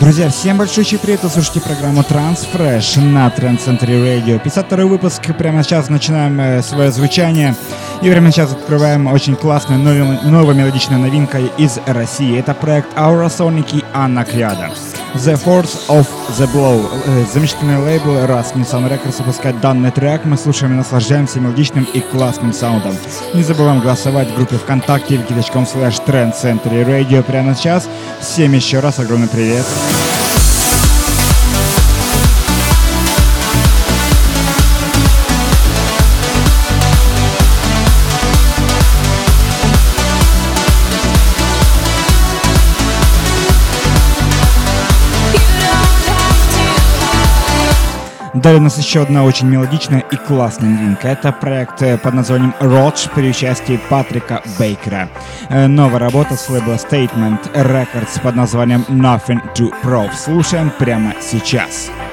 Друзья, всем большой привет! Вы слушаете программу Transfresh на Trend Center Radio. 52 выпуск. Прямо сейчас начинаем э, свое звучание. И прямо сейчас открываем очень классную новую, новую мелодичную новинку из России. Это проект Aura Sonic и Анна Криада. The Force of the Blow. Э, замечательный лейбл Rasmussen Records выпускает данный трек. Мы слушаем и наслаждаемся мелодичным и классным саундом. Не забываем голосовать в группе ВКонтакте wiki.com slash Trend Center Radio прямо сейчас. Всем еще раз огромный привет. Привет. Далее у нас еще одна очень мелодичная и классная новинка. Это проект э, под названием Rodge при участии Патрика Бейкера. Э, новая работа с лейбла Statement Records под названием Nothing to Prove. Слушаем прямо сейчас. Сейчас.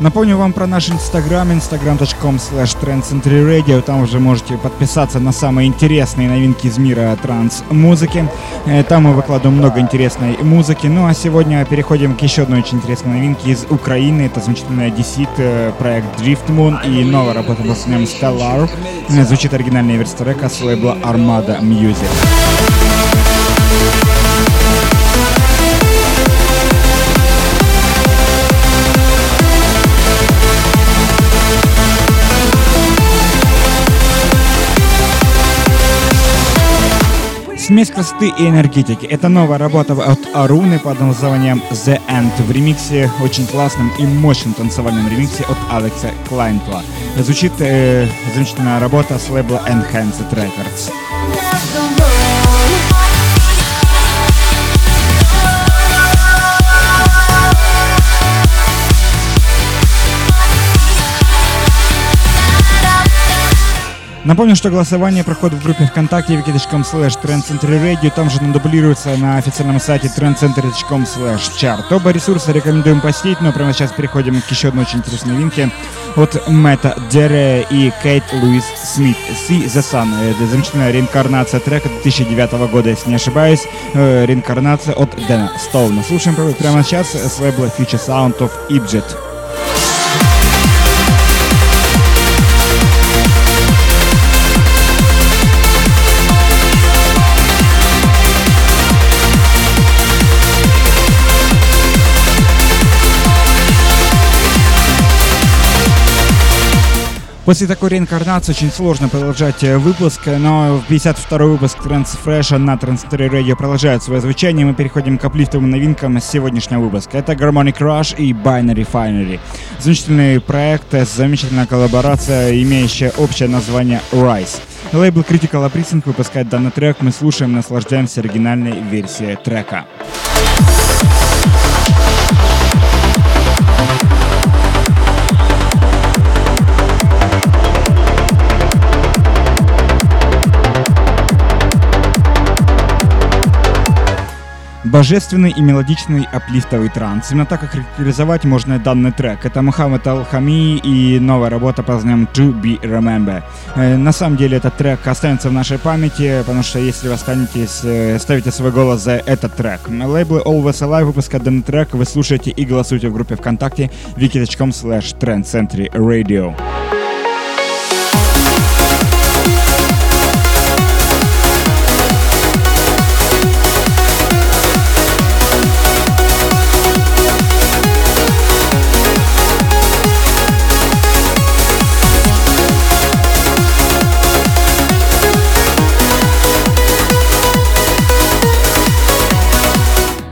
Напомню вам про наш инстаграм, instagram.com slash trendcenturyradio. Там уже можете подписаться на самые интересные новинки из мира транс-музыки. Э, там мы выкладываем много интересной музыки. Ну а сегодня переходим к еще одной очень интересной новинке из Украины. Это замечательная Deceit, э, проект Drift Moon и новая работа под названием Stellar. Э, звучит оригинальная версия трека с лейбла Armada Music. Смесь красоты и энергетики. Это новая работа от Аруны под названием The End в ремиксе, очень классном и мощном танцевальном ремиксе от Алекса Клайнтла. Звучит э, замечательная работа с лейбла Enhanced Records. Напомню, что голосование проходит в группе ВКонтакте wiki.com slash trendcenterradio. Там же надублируется на официальном сайте trendcenter.com slash chart. Оба ресурса рекомендуем посетить, но прямо сейчас переходим к еще одной очень интересной новинке от Мэтта Дере и Кейт Луис Смит. See the Sun. Это замечательная реинкарнация трека 2009 года, если не ошибаюсь. Э, реинкарнация от Дэна Стоуна. Слушаем прямо сейчас с лейбла Future Sound of Egypt. После такой реинкарнации очень сложно продолжать э, выпуск, но в 52 выпуск Transfresh на Transitory Radio продолжает свое звучание. Мы переходим к аплифтовым новинкам сегодняшнего выпуска. Это Harmonic Rush и Binary Finery. Замечательный проект, замечательная коллаборация, имеющая общее название Rise. Лейбл Critical Appreciation выпускает данный трек. Мы слушаем, наслаждаемся оригинальной версией трека. Божественный и мелодичный аплифтовый транс. Именно так характеризовать можно данный трек. Это Мухаммад Алхами и новая работа под названием To Be Remember. Э, на самом деле этот трек останется в нашей памяти, потому что если вы останетесь, э, ставите свой голос за этот трек. Лейблы Always Alive выпускают данный трек, вы слушаете и голосуете в группе ВКонтакте wiki.com slash trendcentury radio.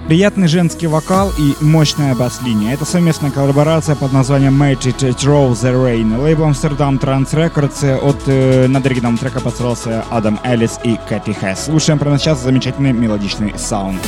Приятный женский вокал и мощная бас-линия. Это совместная коллаборация под названием Magic Throw the Rain. Лейбл Amsterdam Trans Records от э, над оригиналом трека постарался Адам Эллис и Кэти Хэс. Слушаем прямо сейчас замечательный мелодичный саунд.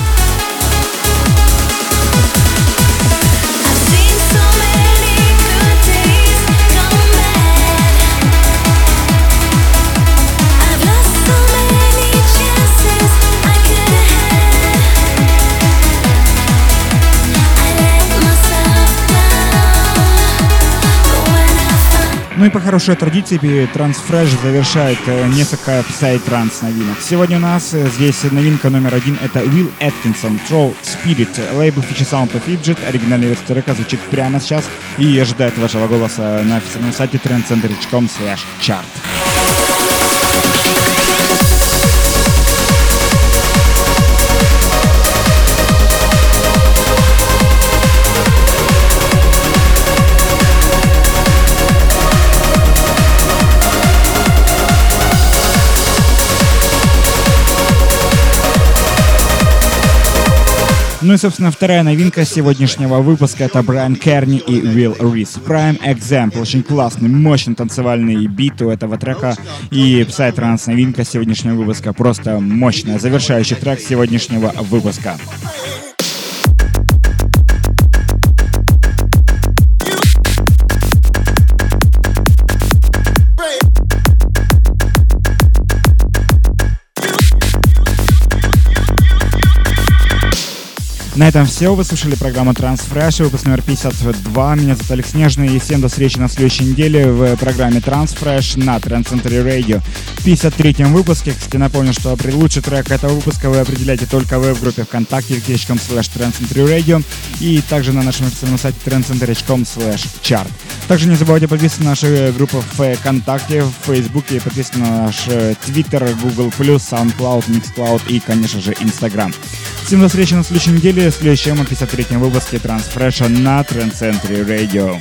По хорошей традиции Transfresh завершает э, несколько псай-транс новинок. Сегодня у нас э, здесь новинка номер один — это Will Atkinson, Troll Spirit, лейбл Feature Sound of Fidget, оригинальный версия трека звучит прямо сейчас и ожидает вашего голоса на официальном сайте trendcenter.com slash chart. Ну и, собственно, вторая новинка сегодняшнего выпуска — это Брайан Керни и Will Рис. Prime Example. Очень классный, мощный танцевальный бит у этого трека. И Psytrance новинка сегодняшнего выпуска. Просто мощная. Завершающий трек сегодняшнего выпуска. На этом все. Вы слушали программу Transfresh, выпуск номер 52. Меня зовут Алекс Нежный. И всем до встречи на следующей неделе в программе Transfresh на Trend Center Radio. В 53-м выпуске, кстати, напомню, что лучший трек этого выпуска вы определяете только вы в группе ВКонтакте wiki.com slash Radio и также на нашем официальном сайте trendcenter.com slash chart. Также не забывайте подписываться на нашу группу ВКонтакте, в Фейсбуке, подписываться на наш Твиттер, Google+, SoundCloud, Mixcloud и, конечно же, Instagram. Всем до встречи на следующей неделе в следующем 53-м выпуске Трансфреша на Трендцентре Radio.